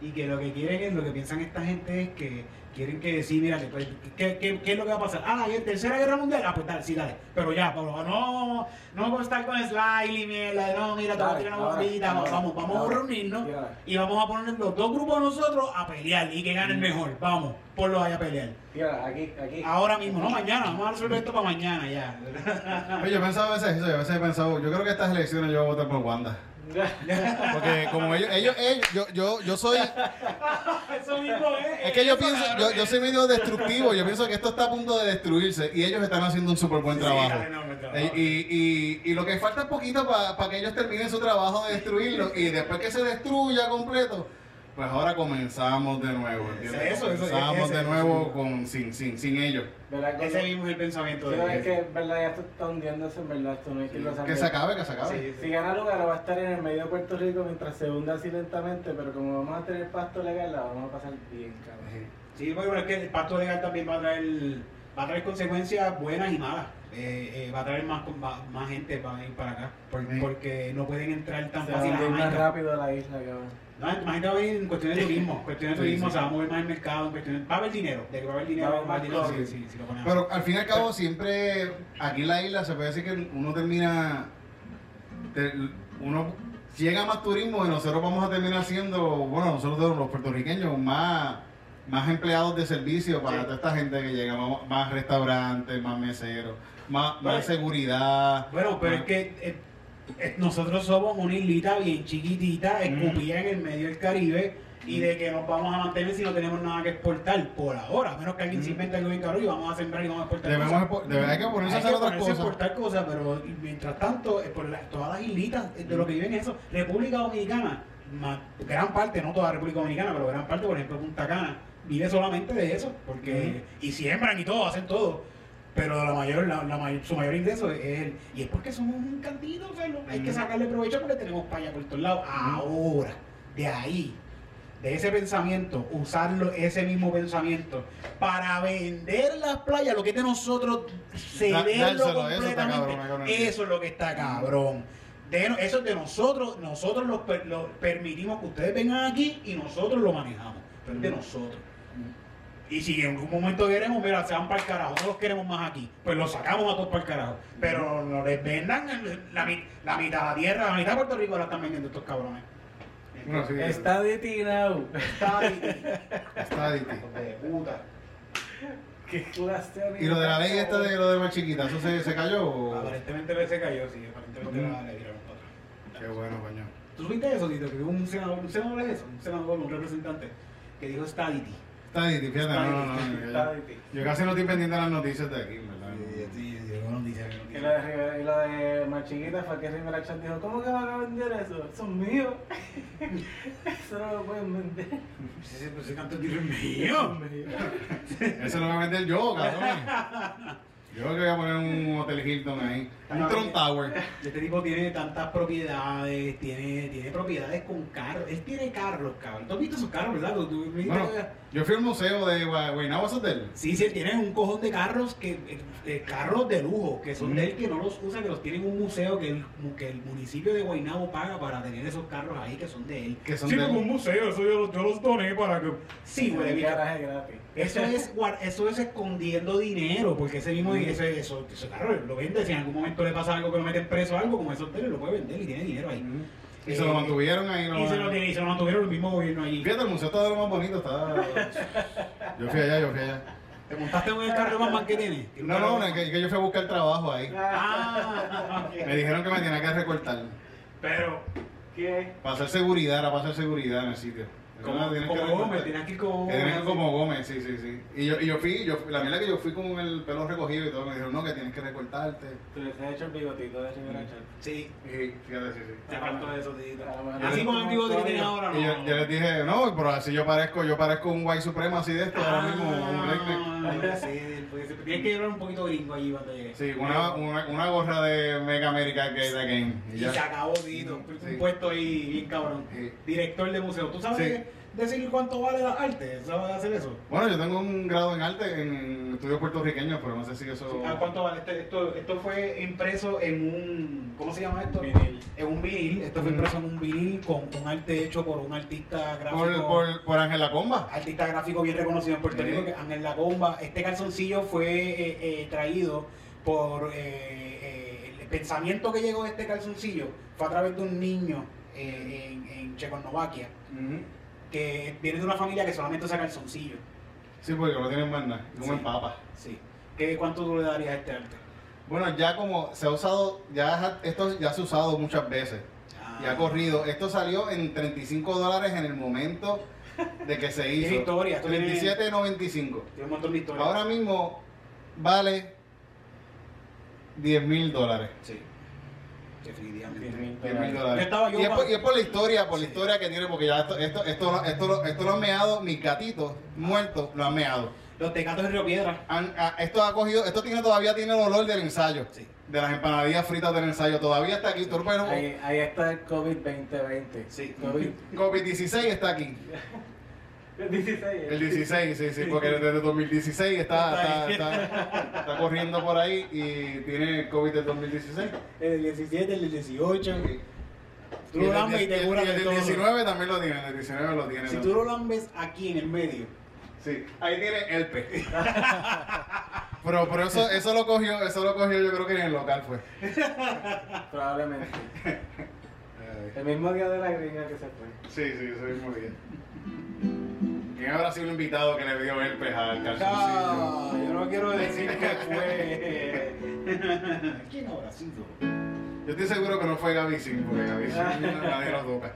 y que lo que quieren es, lo que piensan esta gente es que quieren que sí, mira, que, pues, ¿qué, qué, qué es lo que va a pasar? Ah, la tercera guerra mundial, ah, pues dale, sí, dale. Pero ya, pero no, no vamos a estar con Sliley, mierda, no, mira, te voy a tirar una bombita, vamos, vamos a reunirnos y vamos a poner los dos grupos de nosotros a pelear y que gane el mejor, vamos, ponlos ahí a pelear. Aquí, aquí. Ahora mismo, no mañana, vamos a resolver esto para mañana ya. Oye, yo he pensado a veces eso, yo a veces he pensado, yo creo que estas elecciones yo voy a votar por Wanda. Porque como ellos, ellos, ellos yo, yo, yo soy, Eso mismo es. es que yo pienso, yo, yo soy medio destructivo, yo pienso que esto está a punto de destruirse y ellos están haciendo un súper buen trabajo. Eh, Y, y, y lo que falta es poquito para que ellos terminen su trabajo de destruirlo y después que se destruya completo, pues ahora comenzamos de nuevo, ¿entiendes? Eso, eso, comenzamos ese- de nuevo ese- con, sin, sin, sin ellos. ¿Verdad? Ese mismo es el pensamiento Sí, de es que, verdad, ya esto está hundiéndose, en verdad, esto no hay que lo Que se acabe, que se acabe. Sí, Si gana lugar va a estar en el medio de Puerto Rico mientras se hunda así lentamente, pero como vamos a tener pasto legal, la vamos a pasar bien, cabrón. Sí, bueno, es que el pacto legal también va a traer, va a traer consecuencias buenas y malas. Eh, eh, va a traer más, más, más gente para ir para acá. por- Sí. Porque no pueden entrar tan Se va fácil más rápido a la isla, cabrón. No, a venir en cuestión de turismo. cuestión de Sí, turismo sí. se va a mover más el mercado. En cuestión de- va a haber dinero. De que va a haber dinero, Va a haber más dinero. cosas. Sí, sí, sí, lo ponemos. Pero al fin y al cabo siempre aquí en la isla se puede decir que uno termina, te- uno llega más turismo y nosotros vamos a terminar siendo, bueno, nosotros los puertorriqueños más, más empleados de servicio para Sí. toda esta gente que llega, más, más restaurantes, más meseros, más, Bueno. seguridad. Bueno, pero más- es que eh, nosotros somos una islita bien chiquitita, Mm. escupida en el medio del Caribe, y de que nos vamos a mantener si no tenemos nada que exportar por ahora, a menos que alguien se invente algo bien caro y vamos a sembrar y vamos a exportar. Debemos, cosas. expo- debe- hay que ponerse a hacer otras cosas. exportar cosas, pero mientras tanto, eh, por la- todas las islitas eh, de lo que viven eso, República Dominicana, gran parte, no toda República Dominicana, pero gran parte, por ejemplo, Punta Cana, vive solamente de eso, porque y siembran y todo, hacen todo. Pero la mayor, la, la mayor- su mayor ingreso es él. Y es porque somos un cantito. Hay que sacarle provecho porque tenemos paya por todos lados. Ahora, de ahí, de ese pensamiento, usarlo, ese mismo pensamiento, para vender las playas, lo que es de nosotros, cederlo eso completamente. cabrón, cabrón. Eso es lo que está cabrón. De, eso es de nosotros, nosotros lo, per- lo permitimos que ustedes vengan aquí y nosotros lo manejamos. Pero es de nosotros. Y si en algún momento queremos, mira, se van para el carajo, no los queremos más aquí, pues los sacamos a todos para el carajo. Pero no les vendan en la, la mitad de la tierra, la mitad de Puerto Rico la están vendiendo estos cabrones. Sí, Está de now. Está ahí, está difícil. hijos de puta. ¿Qué clase de Y lo de la ley esta de lo de más chiquita, ¿eso se, se cayó? o- Aparentemente se cayó, sí, aparentemente la le tiraron para atrás. Qué bueno, coño. ¿Tú supiste eso, Tito? Que hubo un senador, un senador es eso, un senador, un representante, que dijo stadity. Está difícil, fíjate, no, no, no. Yo-. Yo casi no estoy pendiente de las noticias de aquí, ¿verdad? Sí, sí, no dice, Y lo de, y lo de Machiquita fue que Rivera Chat dijo, ¿cómo que van a vender eso? Eso es mío. eso no lo pueden vender. Ese, ese canto es mío. Eso lo voy a vender yo, cabrón. Yo creo que voy a poner un Hotel Hilton ahí. Un Tron Tower. Este tipo tiene tantas propiedades, tiene, tiene propiedades con carros. Él tiene carros, cabrón. ¿Tú has visto esos carros, verdad? ¿Tú- tú viste Bueno, que- yo fui al museo de Gua- Guaynabo, ¿eso es de él? Sí, sí, él tiene un cojón de carros, que eh, eh, carros de lujo, que son Mm. de él, que no los usa, que los tiene en un museo que el, que el municipio de Guaynabo paga para tener esos carros ahí que son de él. Que son sí, de él. un museo, eso yo, los- yo los doné para que... Sí, güey, gratis. Eso es, eso es escondiendo dinero, porque ese mismo, Mm. ese, eso, ese carro lo vende, si en algún momento le pasa algo que lo meten preso o algo, como esos hoteles lo puede vender y tiene dinero ahí. Y se lo mantuvieron ahí. Y se lo, tiene- y se lo mantuvieron el mismo gobierno allí. Fíjate, el museo está de lo más bonito. Está... Yo fui allá, yo fui allá. ¿Te montaste en el carro más que tiene? No, no, no, que, que yo fui a buscar trabajo ahí. Ah, ok. Me dijeron que me tenía que recortar. Pero, ¿Qué? Para hacer seguridad, era para hacer seguridad en el sitio. Como, Ah, que como recortar. Gómez, tenías que ir como Gómez. como Gómez, sí, sí, sí. Y yo, y yo fui, yo, la mierda que yo fui con el pelo recogido y todo, me dijeron, no, que tienes que recortarte. Tú les has hecho el bigotito de Rivera Chat. Sí, Y fíjate, sí, sí. te faltó eso, Tito. A lo mejor Así con el como bigote que tienes ahora, no. Y yo, yo les dije, no, pero así yo parezco, yo parezco un white supremo así de esto ahora mismo, un redneck. Tienes que llevar un poquito gringo allí para que... Sí, una, una, una gorra de Mega America Gay Game. Y Y ya. se acabó, Tito. Sí. Un puesto ahí bien cabrón. Sí. Director de museo. ¿Tú sabes Sí. Decir cuánto vale la arte? ¿Sabes hacer eso? Bueno, yo tengo un grado en arte en estudios puertorriqueños, pero no sé si eso... ¿A cuánto vale? Este- esto, esto fue impreso en un. ¿Cómo se llama esto? Vinil. En un vinil. Esto fue impreso en un vinil con un arte hecho por un artista gráfico. Por, por, por Ángela Comba. Artista gráfico bien reconocido en Puerto. Rico, que Ángel Lacomba. Este calzoncillo fue eh, eh, traído por. eh, eh, el pensamiento que llegó de este calzoncillo fue a través de un niño en, en Checoslovaquia, que viene de una familia que solamente usa calzoncillo. Sí, porque no tienen más nada, como Sí. en papa. Sí. ¿Qué, ¿Cuánto tú le darías a este arte? Bueno, ya como se ha usado, ya esto ya se ha usado muchas veces. Ah, y ha corrido. Esto salió en 35 dólares en el momento de que se hizo. Tiene historia, esto tiene- 37.95. Tiene un montón de historias. Ahora mismo vale 10 mil dólares. Sí. Definitivamente. 10 mil 10 mil dólares. dólares. Yo estaba yo y, es por, cuando- y es por la historia, por la historia que tiene, porque ya esto, esto, esto, lo- esto, lo- esto lo han meado, mis gatitos muertos lo han meado. Los tecatos de Río Piedra. Han- ah, esto ha cogido, esto tiene todavía tiene el olor del ensayo. Sí. De las empanadillas fritas del ensayo. Todavía está aquí. Tú, ahí está el COVID 2020. Sí. COVID COVID-16 está aquí. el 16. El 16, sí, sí, porque desde 2016 está, Está está, está, está corriendo por ahí y tiene el COVID del 2016. El 17, el 18. Tú Y el lo lambes y te curas el de del todo. 19 también lo tiene, el del 19 lo tiene. Si también. tú lo lambes aquí en el medio. Sí, ahí tiene el pe. pero, pero eso, eso lo cogió, eso lo cogió yo creo que en el local fue. Probablemente. El mismo día de la gringa que se fue. Sí, sí, eso mismo día. ¿Quién habrá sido el invitado que le dio herpes al calzoncillo? yo no quiero decir que fue. ¿Quién habrá sido? Yo estoy seguro que no fue Gaby Sin, porque Gaby Sin nadie lo toca.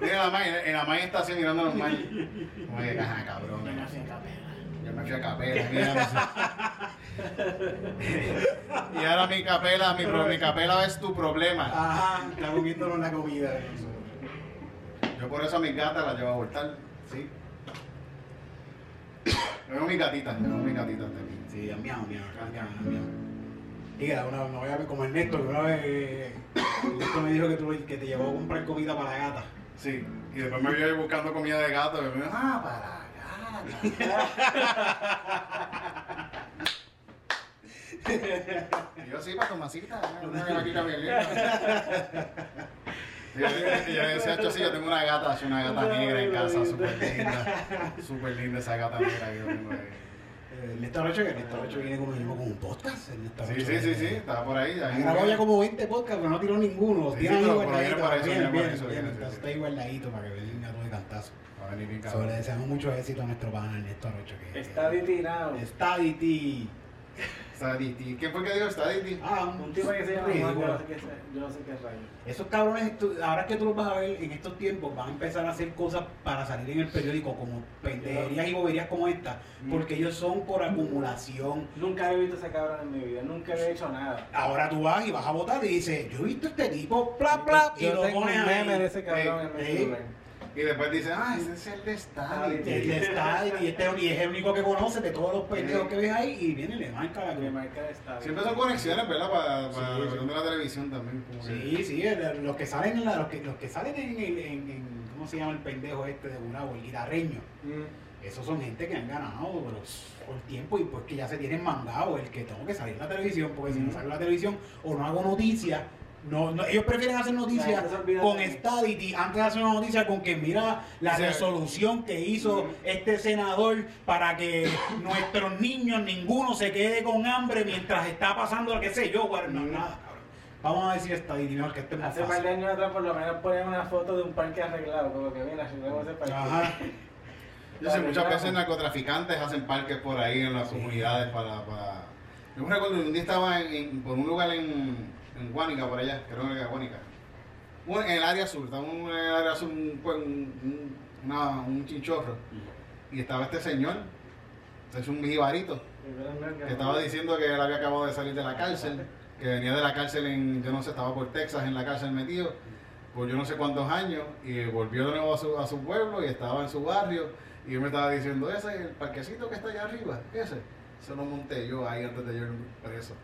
La May, en la May está así mirando a los May. Como que cabrón. Yo me fui a capela. mira, no sé. y ahora mi capela, mi, pro- mi capela es tu problema. Ajá, está comiéndonos la comida de nosotros. Yo por eso a mis gatas las llevo a voltar. Sí. Tengo mis gatitas, tengo mis gatitas también. Sí, miau, miau, miau, miau. Que una, no voy a ver como Ernesto, que una vez eh, Ernesto me dijo que, tú, que te llevó a comprar comida para la gata. Sí. Y después me vio ahí buscando comida de gato. Y me dijo, ah, para gata. y yo sí, para Tomasita. Una gatita bien linda. Y yo, yo decía, yo sí, yo tengo una gata, una gata negra en casa, súper linda. Súper linda esa gata negra que yo tengo ahí. Eh, Ernesto Rocho, que Ernesto Rocho viene como, como un podcast. Sí, Rocho sí, sí, viene- sí, estaba por ahí. Ha ahí grabado ya como 20 podcasts, pero no tiró ninguno. Los Sí, tiene sí, ahí guardaditos. para eso, Bien, bien, eso, bien. sí, Está sí. está ahí guardadito para que venga todo de cantazo. Va a venir bien So, le cabrón. deseamos mucho éxito a nuestro pana Ernesto Rocho. Que, Está tirado. Stadity. ¿Quién fue que dijo Staditi? Ah, Un tipo que se llama Juan, yo no sé qué, yo no sé qué rayo. Esos cabrones, tú- ahora que tú los vas a ver en estos tiempos, van a empezar a hacer cosas para salir en el periódico, como pendejerías y boberías como esta, Mm. porque ellos son por acumulación. Nunca he visto ese cabrón en mi vida, nunca había hecho nada. Ahora tú vas y vas a votar y dices, yo he visto este tipo, bla, bla, y yo lo tengo un pones meme de ese cabrón en mi celular. Y después dice, ah, ese es el de Staditi. El de Stadity, y, este, y es el único que conoce de todos los pendejos que ves ahí y viene y le marca la marca está Siempre son conexiones, ¿verdad? Para, para Sí, la cuestión de la televisión también. Como que- Sí, sí, el- los que salen en la, los que, los que salen en, el- en, en- ¿cómo se llama el pendejo este de Gurabo? El guitarreño. Mm. Esos son gente que han ganado pero, por tiempo y pues que ya se tienen mangado el que tengo que salir en la televisión, porque si no salgo en la televisión o no hago noticias, no, no- ellos prefieren hacer noticias con Stadity antes de hacer una noticia con que mira la Sí. resolución que hizo este senador para que nuestros niños, ninguno se quede con hambre mientras está pasando lo que sé yo, bueno, no, nada, cabrón. Vamos a decir Stadity, mejor que este es más Hace par fácil. de años atrás por lo menos ponían una foto de un parque arreglado, como que mira, arreglamos ese parque. Ajá. Yo sé, muchas veces narcotraficantes hacen parques por ahí en las Sí. comunidades para, para... Yo me recuerdo un día estaba en, en- por un lugar en, en Guánica, por allá, creo que era Guánica. Un- En el área sur, estaba en el área un, pues, un, un- una- un chinchorro. Y estaba este señor, este es un jibarito, que estaba diciendo que él había acabado de salir de la cárcel, que venía de la cárcel en, yo no sé, estaba por Texas en la cárcel metido, por yo no sé cuántos años, y volvió de nuevo a su, a su pueblo y estaba en su barrio, y él me estaba diciendo, ese, el parquecito que está allá arriba, ese, se lo monté yo ahí antes de yo preso.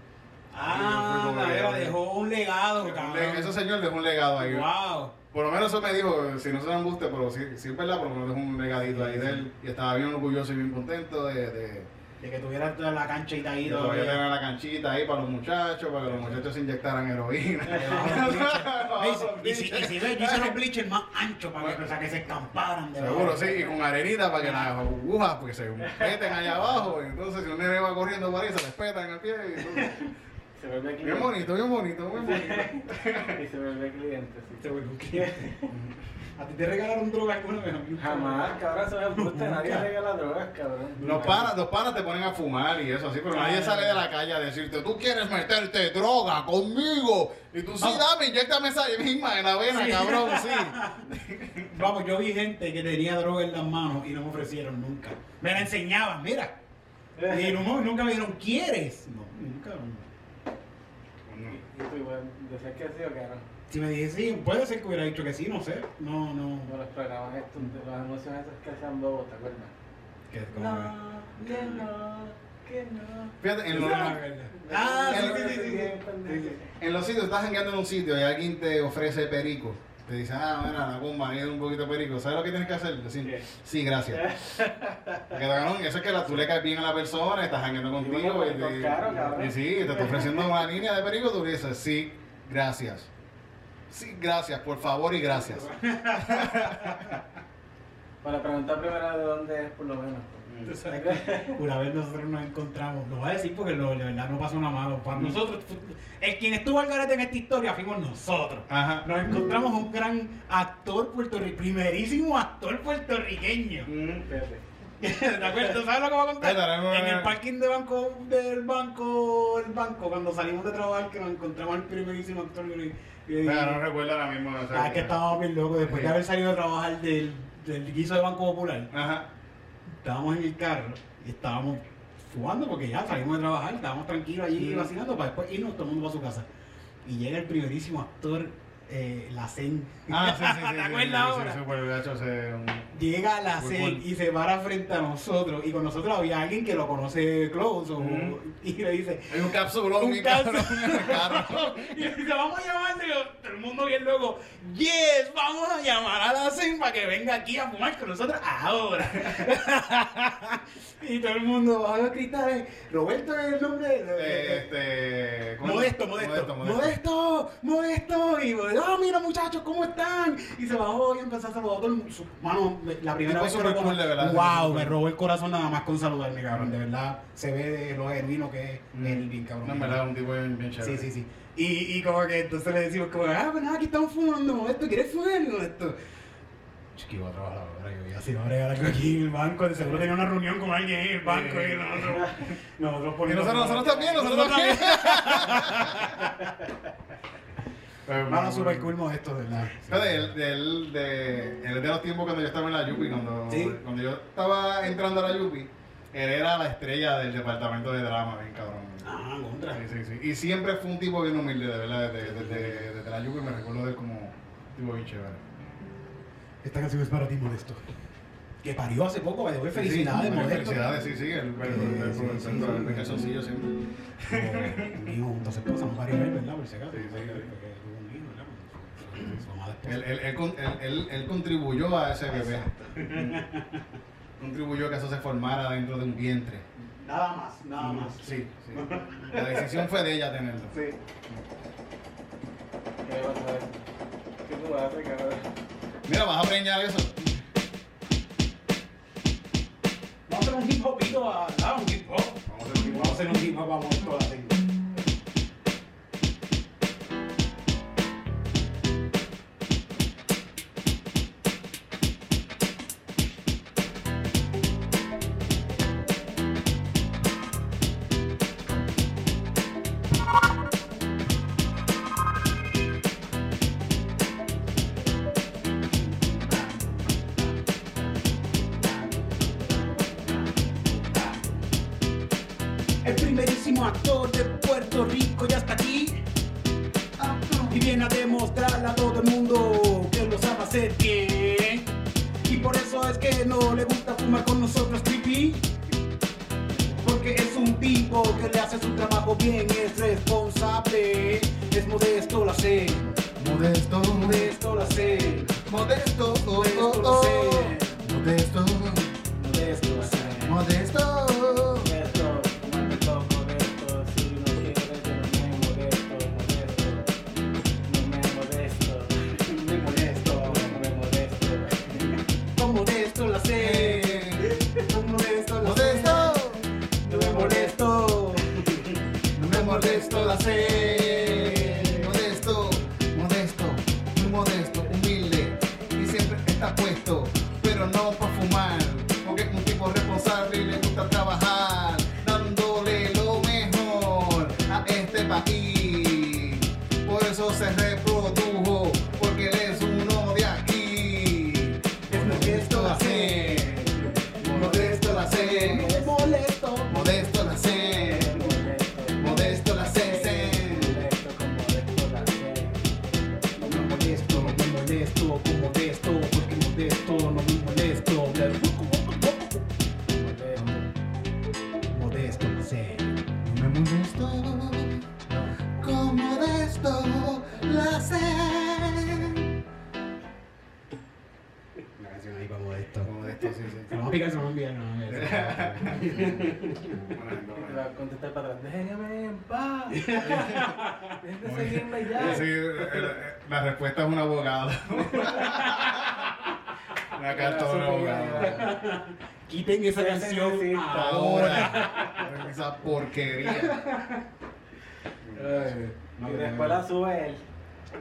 Ah, la dejó un legado, cabrón. le- Ese señor dejó un legado ahí. Wow. Por lo menos eso me dijo, si no se me embuste, pero sí, sí es verdad, por lo menos dejó un legadito ahí de él, y estaba bien orgulloso y bien contento de... de De que tuviera toda la que ahí todavía tenía la canchita ahí para los muchachos, para que los muchachos se inyectaran heroína. Y si, ves, yo hice los bleachers más anchos para que, o sea, que se escamparan de Seguro, sí, y con arenita para que las agujas porque se meten allá abajo. entonces, si un nene va corriendo por ahí, se les peta en el pie. Y entonces, Se vuelve bien cliente. bonito, bien bonito, bien bonito. Y se vuelve cliente, sí. Se vuelve un cliente. ¿A ti te regalaron droga alguna vez? Jamás, cabrón, eso me gusta, nadie regala drogas, cabrón. Los panas, los panas te ponen a fumar y eso así, pero nadie sale de la calle a decirte, tú quieres meterte droga conmigo. Y tú, sí, dame, inyectame esa misma en la vena, Sí. cabrón, sí. Vamos, yo vi gente que tenía droga en las manos y no me ofrecieron nunca. Me la enseñaban, mira. Y nunca me dijeron, ¿quieres? No, nunca. Decías que sí o que no. Si me dije sí, puede ser que hubiera dicho que sí, no sé. No, no. Como los programas estos, las emociones esas que hacían bobos, ¿te acuerdas? Que como que- que no, que no. Fíjate, en los, Ah, sí, En- sí, sí, sí, sí. en los sitios, estás jangueando en un sitio y alguien te ofrece perico. Te dice, ah, mira, la bomba, hay un poquito perico. ¿Sabes lo que tienes que hacer? Decir, ¿Qué? sí, gracias. Porque cabrón, eso es que la, tú le caes bien a la persona, estás jangueando contigo y, te- caro, y sí, te está ofreciendo una línea de perico, tú dices, sí, gracias. Sí, gracias, por favor y gracias. Para preguntar primero de dónde es, por lo menos. Una vez nosotros nos encontramos, lo voy a decir porque lo, de verdad no pasó nada malo. Para nosotros, el quien estuvo al garete en esta historia fuimos nosotros. Ajá. Nos encontramos a un gran actor puertorriqueño, primerísimo actor puertorriqueño. Espérate. ¿De acuerdo? ¿Sabes lo que voy a contar? En el parking de banco, del banco, el banco, cuando salimos de trabajar, que nos encontramos al primerísimo actor. Pero no recuerdo ahora mismo. ah, que estábamos bien locos después de haber salido de trabajar del, del guiso de Banco Popular. Ajá. Estábamos en el carro y estábamos fumando porque ya salimos de trabajar, estábamos tranquilos allí vacilando para después irnos todo el mundo para su casa. Y llega el primerísimo actor, eh, Lacen. Ah, sí, sí, sí. ¿Te acuerdas ahora? Sí, Llega la Muy CEN cool. y se para frente a nosotros y con nosotros había alguien que lo conoce close o- y le dice Hay un capsulón, Un capsulón. y le dice vamos a llamarle todo el mundo bien luego yes vamos a llamar a la CEN para que venga aquí a fumar con nosotros ahora y todo el mundo bajo los cristales Roberto es el nombre Eh, este, ¿cómo Modesto, es? modesto, modesto, modesto, y ah, mira muchachos, ¿cómo están? Y se bajó y empezó a saludar a todo el mundo. Mano, la primera vez que lo conocí, wow, me robó el corazón nada más con saludarme, cabrón, de verdad, se ve de lo genuino que es él, bien cabrón. No, en verdad, un tipo bien, bien chévere. Sí, sí, sí. Y, y como que entonces le decimos como, ah, pues nada, aquí estamos fumando, Modesto, ¿quieres fumar? Modesto. Yo iba a trabajar ahora, yo iba así, no bregar algo aquí en el banco, de seguro tenía una reunión con alguien en el banco y nosotros, nosotros Y poniendo- nosotros, nosotros también, nosotros también. Mano, super cool Modesto, de verdad. Él, de, él, de, él es de los tiempos cuando yo estaba en la Yupi, cuando, Sí. cuando yo estaba entrando a la Yupi, él era la estrella del departamento de drama, bien cabrón. Ah, contra. Sí, sí, sí. Y siempre fue un tipo bien humilde, de verdad, desde, desde, desde la Yupi me recuerdo de él como tipo bien chévere. Esta canción es para ti, Modesto. Que parió hace poco, me doy felicidades, sí, Modesto. Felicidades, sí, sí, el, el, el, Eh, el, sí, sí, sí. siempre. Un hijo, dos esposas, no parió él, ¿verdad? Por si acaso. Sí, sí, sí. Porque tuvo un hijo, ¿verdad? Su- su mamá después. Él, él, él, con- él, él, él contribuyó a ese bebé. contribuyó a que eso se formara dentro de un vientre. Nada más, nada más. Sí, sí. La decisión fue de ella tenerlo. Sí. ¿Qué vas a hacer? ¿Qué tú vas a hacer, cabrón? Mira, vas a preñar eso. Vamos a hacer un hip hopito a. Ah, un hip hop. Vamos a hacer un Vamos a hacer un hip hop, vamos a toda seguirme ya. Sí, eh, la respuesta es un abogado. Una carta de un abogado. Quiten esa canción ahora. Ahora. Esa porquería. Y después la sube él.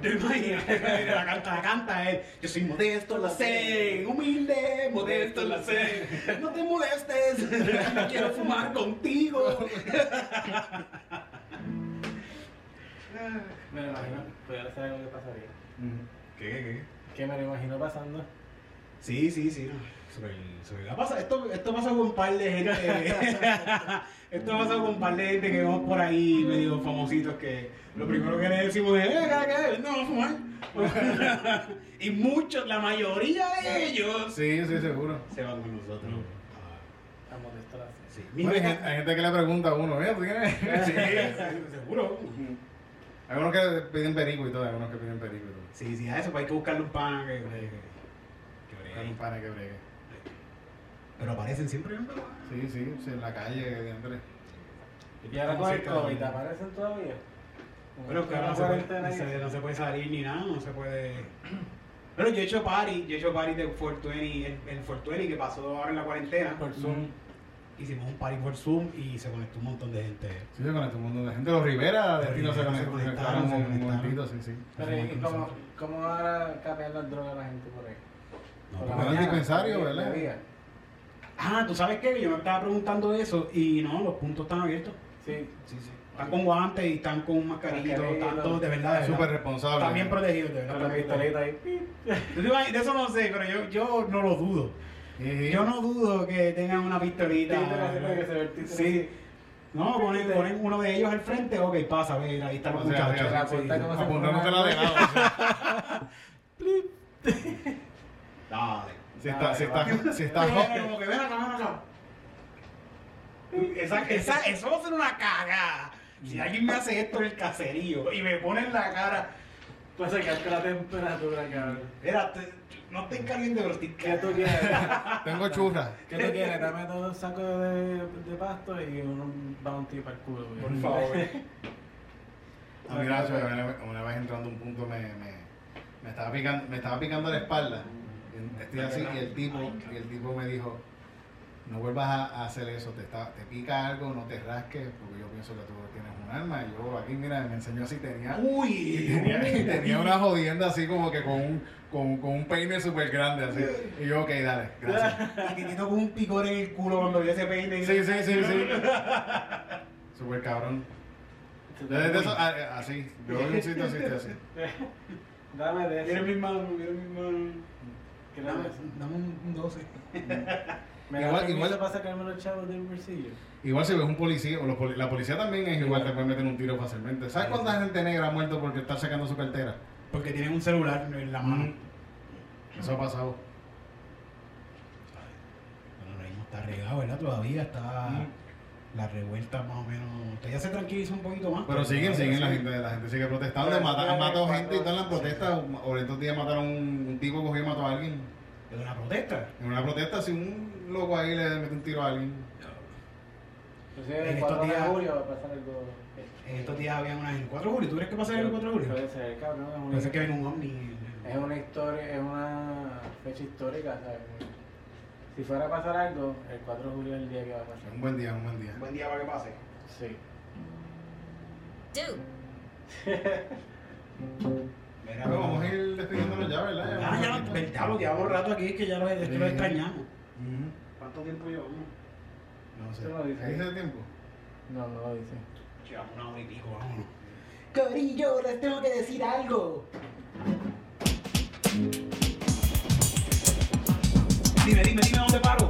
¿Te imaginas? La canta, la canta él. Yo soy modesto, la sé. Humilde, modesto, la sé. No te molestes. No quiero fumar contigo. Me lo imagino, pues ahora sabes lo que pasaría. ¿Qué, qué, qué? Que me lo imagino pasando. Sí, sí, sí. Esto, esto pasa con un par de gente. esto pasa con un par de gente que vamos por ahí medio famositos que lo primero que le decimos es, eh, ¿qué, qué? No, vamos a fumar. y muchos, la mayoría de ellos Sí, sí, seguro. se van con nosotros. A molestar así. Sí, Bueno, hay, gente, hay gente que le pregunta a uno, ¿eh? ¿Tú tienes? Sí, seguro. Hay algunos que piden perico y todo, hay algunos que piden perico y todo. Sí, sí, a eso pues hay que buscarle un pan que, que, que bregue. Hay un pana que bregue. Pero aparecen siempre verdad. Sí, sí, sí, en la calle de Andrés. Y ahora con el COVID, ¿aparecen todavía? Pero que ahora no se, puede, no, se, no se puede salir ni nada, no se puede. Pero yo he hecho party, yo he hecho party de 420, el, el 420 que pasó ahora en la cuarentena. Por Zoom. Hicimos un party por Zoom y se conectó un montón de gente. Sí, se conectó un montón de gente. Los Rivera, destino se Rivera se conectaron, se conectaron, un sí, sí. Pero ¿y cómo, cómo ahora capean las drogas a la gente por ahí? No, Por porque van dispensario, ¿verdad? Ah, ¿tú sabes qué? Yo me estaba preguntando eso y no, los puntos están abiertos. Sí. Sí, sí. Están con guantes y están con mascarito, Mascarito. están todos de verdad. Súper responsable. Están bien protegidos, de Con verdad. la pistolita ahí. De eso no sé, pero yo, yo no lo dudo. Yo no dudo que tengan una pistolita. El Sí. No, ponen, ponen uno de ellos al frente, ok, pasa, ve, ahí están los O sea, muchachos. mira, Sí, apunta sí. como se- Apuntándosela de lado. Dale. Si está, si está, si está como que ven acá, ven acá. Esa, esa, eso va a ser una cagada. Si alguien me hace esto en el caserío y me pone en la cara, Para sacarte la temperatura, cabrón. mira, no estoy caliente, pero estoy ¿Qué tú quieres? Tengo churra. ¿Qué tú quieres? Dame dos sacos de, de pasto y un bounty para el culo. güey. Por favor. A mí, Nacho, una, una vez entrando a un punto me, me, me, estaba picando, me estaba picando la espalda. Estoy así y el tipo, y el tipo me dijo, no vuelvas a, a hacer eso, te, está, te pica algo, no te rasques, porque yo pienso que tú Y yo aquí, mira, me enseñó así, tenía, y Uy, tenía, y tenía una jodienda así como que con un, con, con un peine súper grande así. Y yo, ok, dale, gracias. Y Titito con un picor en el culo cuando vio ese peine. Sí, sí, sí, sí. Súper cabrón. Yo desde eso, a- a- así, yo en un sitio así, así. Dame de Mira eso. mi mano, mira mi mano. ¿Qué dame? Dame un 12. ¿Me Igual- igual- para sacarme los chavos del bolsillo? Igual si ves un policía, o los poli- la policía también es igual, te pueden meter un tiro fácilmente. ¿Sabes cuánta gente negra ha muerto porque está sacando su cartera? Porque tienen un celular en la mano. Eso ha pasado. Bueno, está regado, ¿verdad? Todavía está Mm. la revuelta más o menos. Ya se tranquiliza un poquito más. Pero siguen, siguen, la gente, la gente sigue protestando, han matado gente y están en las protestas. Ahora estos días mataron un, un tipo cogió y mató a alguien. De una protesta. En una protesta, si un loco ahí le mete un tiro a alguien. Inclusive En el estos 4 de días- julio va a pasar algo. En estos días había una en 4 de julio. ¿Tú crees que va a ser el 4 de julio? Puede ser, cabrón. es una- Parece que ven un ovni. Es una historia, es una fecha histórica, ¿sabes? Si fuera a pasar algo, el 4 de julio es el día que va a pasar. un buen día, un buen día. Buen día para que pase. Sí. Dude, Mira, vamos a ir despidiéndonos ya, ¿verdad? Ah, ya, un ya lo rato aquí, que ya lo, lo extrañamos. ¿Cuánto tiempo llevamos? No sé. No dice. ¿Ahí dice el tiempo? No, no lo dice. Llevamos una hora y pico, vámonos. Corillo, les tengo que decir algo. Dime, dime, dime dónde paro.